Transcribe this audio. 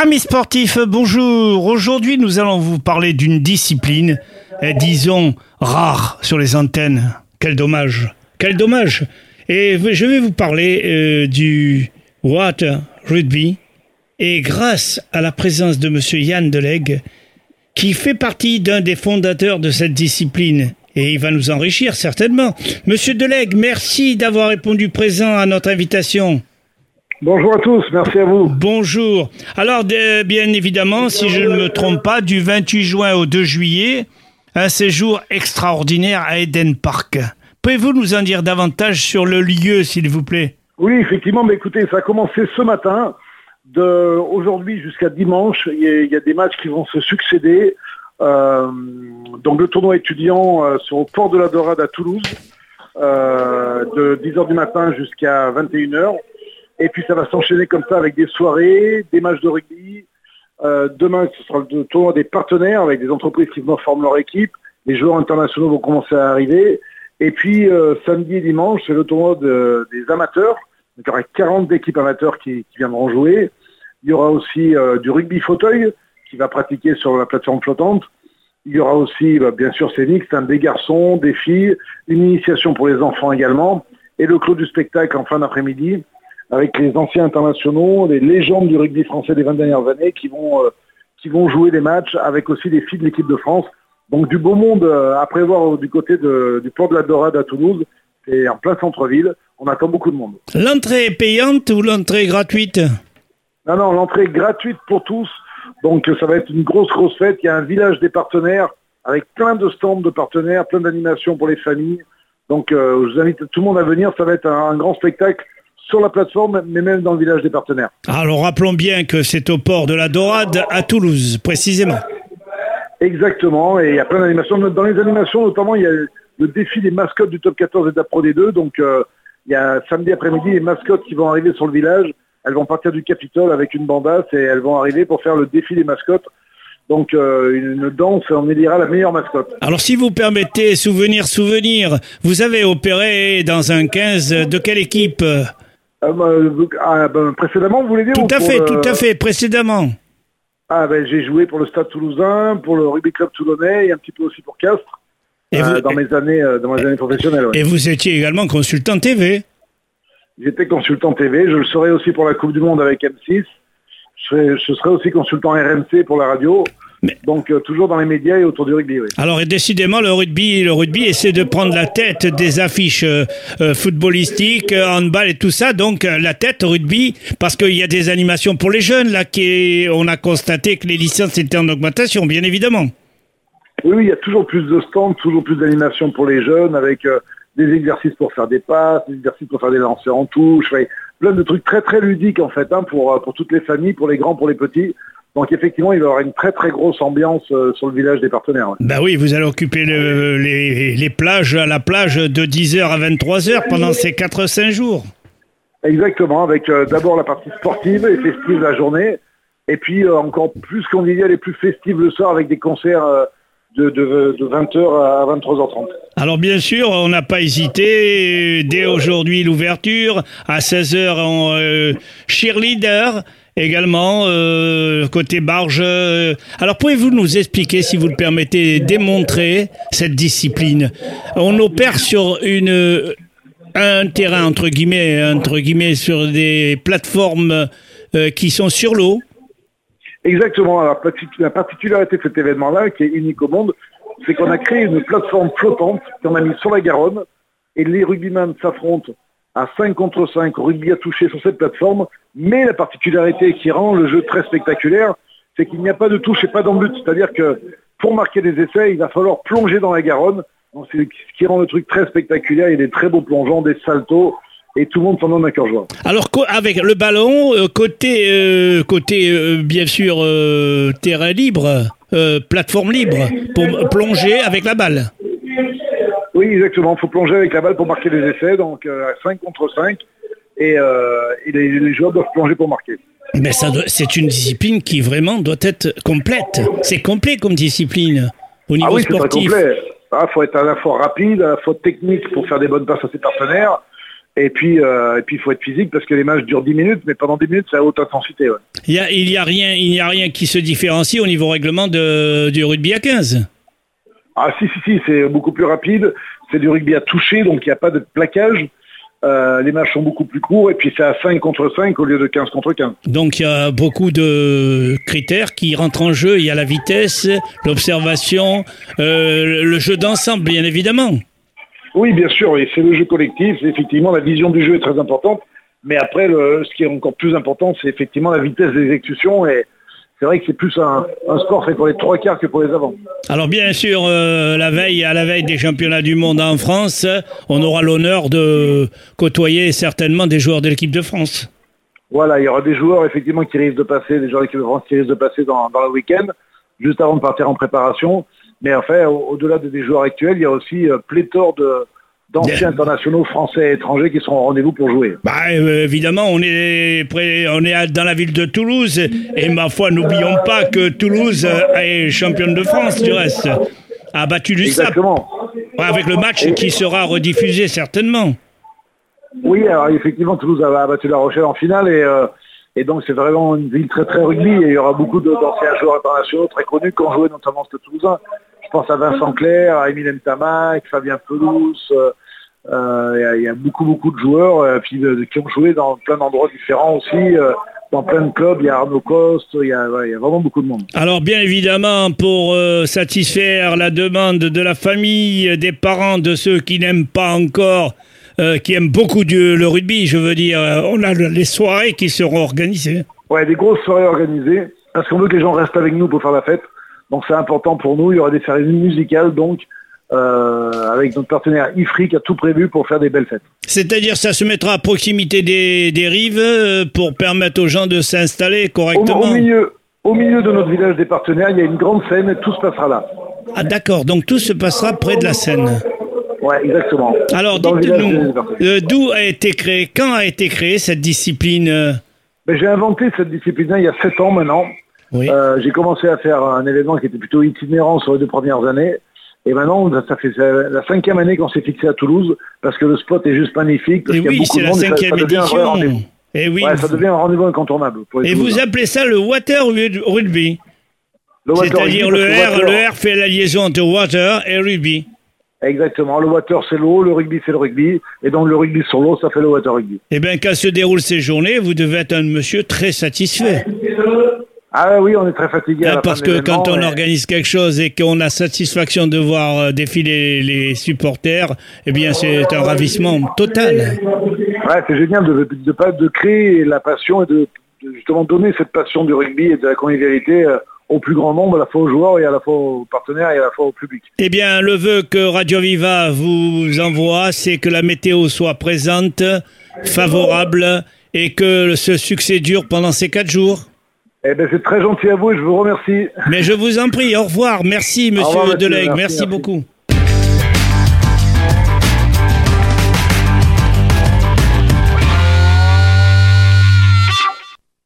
Amis sportifs, bonjour. Aujourd'hui, nous allons vous parler d'une discipline, eh, disons, rare sur les antennes. Quel dommage. Quel dommage. Et je vais vous parler euh, du water rugby. Et grâce à la présence de monsieur Yann Delegue, qui fait partie d'un des fondateurs de cette discipline, et il va nous enrichir certainement. Monsieur Delegue, merci d'avoir répondu présent à notre invitation. Bonjour à tous, merci à vous. Bonjour. Alors, bien évidemment, si je ne me trompe pas, du 28 juin au 2 juillet, un séjour extraordinaire à Eden Park. Pouvez-vous nous en dire davantage sur le lieu, s'il vous plaît? Oui, effectivement, mais écoutez, ça a commencé ce matin. De aujourd'hui jusqu'à dimanche, il y, a, des matchs qui vont se succéder. Euh, donc le tournoi étudiant euh, sur le port de la Dorade à Toulouse, euh, de 10h du matin jusqu'à 21h. Et puis ça va s'enchaîner comme ça avec des soirées, des matchs de rugby. Euh, demain, ce sera le tournoi des partenaires avec des entreprises qui former leur équipe. Les joueurs internationaux vont commencer à arriver. Et puis euh, samedi et dimanche, c'est le tournoi des amateurs. il y aura 40 équipes amateurs qui, viendront jouer. Il y aura aussi euh, du rugby fauteuil qui va pratiquer sur la plateforme flottante. Il y aura aussi, bah, bien sûr, c'est mixte, hein, des garçons, des filles, une initiation pour les enfants également, et le clos du spectacle en fin d'après-midi avec les anciens internationaux, les légendes du rugby français des 20 dernières années qui vont, euh, qui vont jouer des matchs avec aussi des filles de l'équipe de France. Donc du beau monde euh, à prévoir du côté du port de la Dorade à Toulouse et en plein centre-ville. On attend beaucoup de monde. L'entrée est payante ou l'entrée gratuite? Non, non, l'entrée est gratuite pour tous. Donc ça va être une grosse, grosse fête. Il y a un village des partenaires avec plein de stands de partenaires, plein d'animations pour les familles. Donc euh, je vous invite tout le monde à venir. Ça va être un grand spectacle sur la plateforme, mais même dans le village des partenaires. Alors rappelons bien que c'est au port de la Dorade à Toulouse, précisément. Exactement, et il y a plein d'animations. Dans les animations, notamment, il y a le défi des mascottes du top 14 et de la Pro D2. Donc, euh, il y a samedi après-midi les mascottes qui vont arriver sur le village. Elles vont partir du Capitole avec une bandasse et elles vont arriver pour faire le défi des mascottes. Donc euh, une danse, on élira la meilleure mascotte. Alors si vous permettez, souvenir, souvenir, vous avez opéré dans un 15 de quelle équipe? Ah, bah, ah, ben, précédemment, vous voulez dire Tout à fait, tout à fait, précédemment. Ah ben j'ai joué pour le Stade Toulousain, pour le Rugby Club Toulonnais et un petit peu aussi pour Castres euh, dans mes années euh, dans mes années professionnelles. Et vous étiez également consultant TV. J'étais consultant TV, je le serai aussi pour la Coupe du Monde avec M6. Je je serai aussi consultant RMC pour la radio. Donc euh, toujours dans les médias et autour du rugby. Oui. Alors décidément le rugby, le rugby essaie de prendre la tête des affiches euh, euh, footballistiques, handball et tout ça. Donc la tête rugby parce qu'il y a des animations pour les jeunes là qui on a constaté que les licences étaient en augmentation, bien évidemment. Oui, oui il y a toujours plus de stands, toujours plus d'animations pour les jeunes avec des exercices pour faire des passes, des exercices pour faire des lancers en touche, plein de trucs très très ludiques en fait hein, pour pour toutes les familles, pour les grands, pour les petits. Donc effectivement, il va y avoir une très très grosse ambiance euh, sur le village des partenaires. Bah oui, vous allez occuper les, plages à la plage de 10h à 23h pendant ces 4-5 jours. Exactement, avec euh, d'abord la partie sportive et festive la journée, et puis euh, encore plus convivial et plus festive le soir avec des concerts de, 20h à 23h30. Alors bien sûr, on n'a pas hésité, dès aujourd'hui l'ouverture, à 16h en cheerleader, également euh, côté barge. Euh, alors pouvez-vous nous expliquer, si vous le permettez, démontrer cette discipline? On opère sur une un terrain entre guillemets entre guillemets sur des plateformes euh, qui sont sur l'eau? Exactement. Alors la particularité de cet événement-là, qui est unique au monde, c'est qu'on a créé une plateforme flottante qu'on a mise sur la Garonne et les rugbymen s'affrontent à 5 contre 5, rugby à toucher sur cette plateforme, mais la particularité qui rend le jeu très spectaculaire, c'est qu'il n'y a pas de touche et pas d'embut, c'est-à-dire que pour marquer des essais, il va falloir plonger dans la Garonne, c'est ce qui rend le truc très spectaculaire, il y a des très beaux plongeons, des saltos, et tout le monde s'en donne un cœur joie. Alors avec le ballon, euh, côté, euh, côté euh, bien sûr terrain libre, plateforme libre, pour plonger avec la balle. Oui, exactement. Il faut plonger avec la balle pour marquer des essais, donc euh, 5 contre 5. Et, euh, les, joueurs doivent plonger pour marquer. Mais ça, c'est une discipline qui vraiment doit être complète. C'est complet comme discipline au niveau ah oui, sportif. Il ah, faut être à la fois rapide, à la fois technique pour faire des bonnes passes à ses partenaires, Et puis, euh, et puis il faut être physique parce que les matchs durent 10 minutes, mais pendant 10 minutes, c'est à haute intensité. Ouais. Il y a, il y a rien, il n'y a rien qui se différencie au niveau règlement de, du rugby à 15. Ah si, si, si, c'est beaucoup plus rapide. C'est du rugby à toucher, donc il n'y a pas de plaquage. Euh, les matchs sont beaucoup plus courts et puis c'est à 5 contre 5 au lieu de 15 contre 15. Donc il y a beaucoup de critères qui rentrent en jeu. Il y a la vitesse, l'observation, euh, le jeu d'ensemble, bien évidemment. Oui, bien sûr, et c'est le jeu collectif. Effectivement, la vision du jeu est très importante. Mais après, le, ce qui est encore plus important, c'est effectivement la vitesse d'exécution et, c'est vrai que c'est plus un, un, sport fait pour les trois quarts que pour les avant. Alors bien sûr, euh, la veille, à la veille des championnats du monde en France, on aura l'honneur de côtoyer certainement des joueurs de l'équipe de France. Voilà, il y aura des joueurs effectivement qui risquent de passer, des joueurs de l'équipe de France qui risquent de passer dans, dans le week-end, juste avant de partir en préparation. Mais enfin, au-delà des joueurs actuels, il y a aussi euh, pléthore de, d'anciens internationaux français et étrangers qui seront au rendez-vous pour jouer. Bah, euh, évidemment, on est, près, on est dans la ville de Toulouse et ma foi, n'oublions pas que Toulouse est championne de France du reste, a battu du Exactement. avec le match qui sera rediffusé certainement. Oui, alors effectivement, Toulouse a battu La Rochelle en finale et, euh, et donc c'est vraiment une ville très très rugby et il y aura beaucoup d'anciens joueurs internationaux très connus qui ont joué notamment ce Toulousain. Je pense à Vincent Clair, à Emile Tamac, Fabien Pelouse. Euh, il y, a beaucoup beaucoup de joueurs euh, puis, qui ont joué dans plein d'endroits différents aussi. Euh, dans plein de clubs, il y a Arnaud Coste, il y a, ouais, il y a vraiment beaucoup de monde. Alors bien évidemment, pour euh, satisfaire la demande de la famille, des parents, de ceux qui n'aiment pas encore, euh, qui aiment beaucoup du, le rugby, je veux dire, on a les soirées qui seront organisées. Ouais, des grosses soirées organisées, parce qu'on veut que les gens restent avec nous pour faire la fête. Donc c'est important pour nous. Il y aura des séries musicales, donc euh, avec notre partenaire IFRI qui a tout prévu pour faire des belles fêtes. C'est-à-dire ça se mettra à proximité des, des rives euh, pour permettre aux gens de s'installer correctement. Au, au, milieu, au milieu de notre village des partenaires, il y a une grande scène et tout se passera là. Ah d'accord, donc tout se passera près de la Seine. Ouais, exactement. Alors dites-nous, euh, d'où a été créé, quand a été créée cette discipline ben, J'ai inventé cette discipline il y a sept ans maintenant. Oui. Euh, j'ai commencé à faire un événement qui était plutôt itinérant sur les deux premières années. Et maintenant, ça fait la cinquième année qu'on s'est fixé à Toulouse parce que le spot est juste magnifique. Et oui, c'est la cinquième édition. Et oui, ouais, ça devient un rendez-vous incontournable. et vous appelez ça le water rugby C'est-à-dire le, R, le R fait la liaison entre water et rugby. Exactement. Le water, c'est l'eau, le rugby, c'est le rugby. Et donc, le rugby sur l'eau, ça fait le water rugby. Eh bien, quand se déroulent ces journées, vous devez être un monsieur très satisfait. Ah oui, on est très fatigué. Ah, parce que quand on organise quelque chose et qu'on a satisfaction de voir euh, défiler les supporters, eh bien c'est un ravissement total. Ouais, c'est génial de, de, de, créer la passion et de, de, justement donner cette passion du rugby et de la convivialité euh, au plus grand nombre, à la fois aux joueurs et à la fois aux partenaires et à la fois au public. Eh bien, le vœu que Radio Viva vous envoie, c'est que la météo soit présente, favorable et que ce succès dure pendant ces quatre jours. Eh ben, c'est très gentil à vous et je vous remercie. Mais je vous en prie, au revoir. Merci, monsieur. Merci, merci, merci beaucoup.